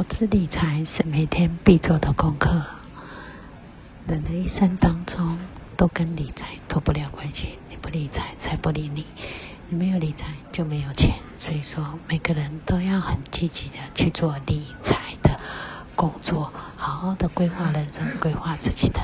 投资理财是每天必做的功课。人的一生当中都跟理财脱不了关系你不理财财不理你你没有理财就没有钱。所以说每个人都要很积极的去做理财的工作好好的规划人生规划自己的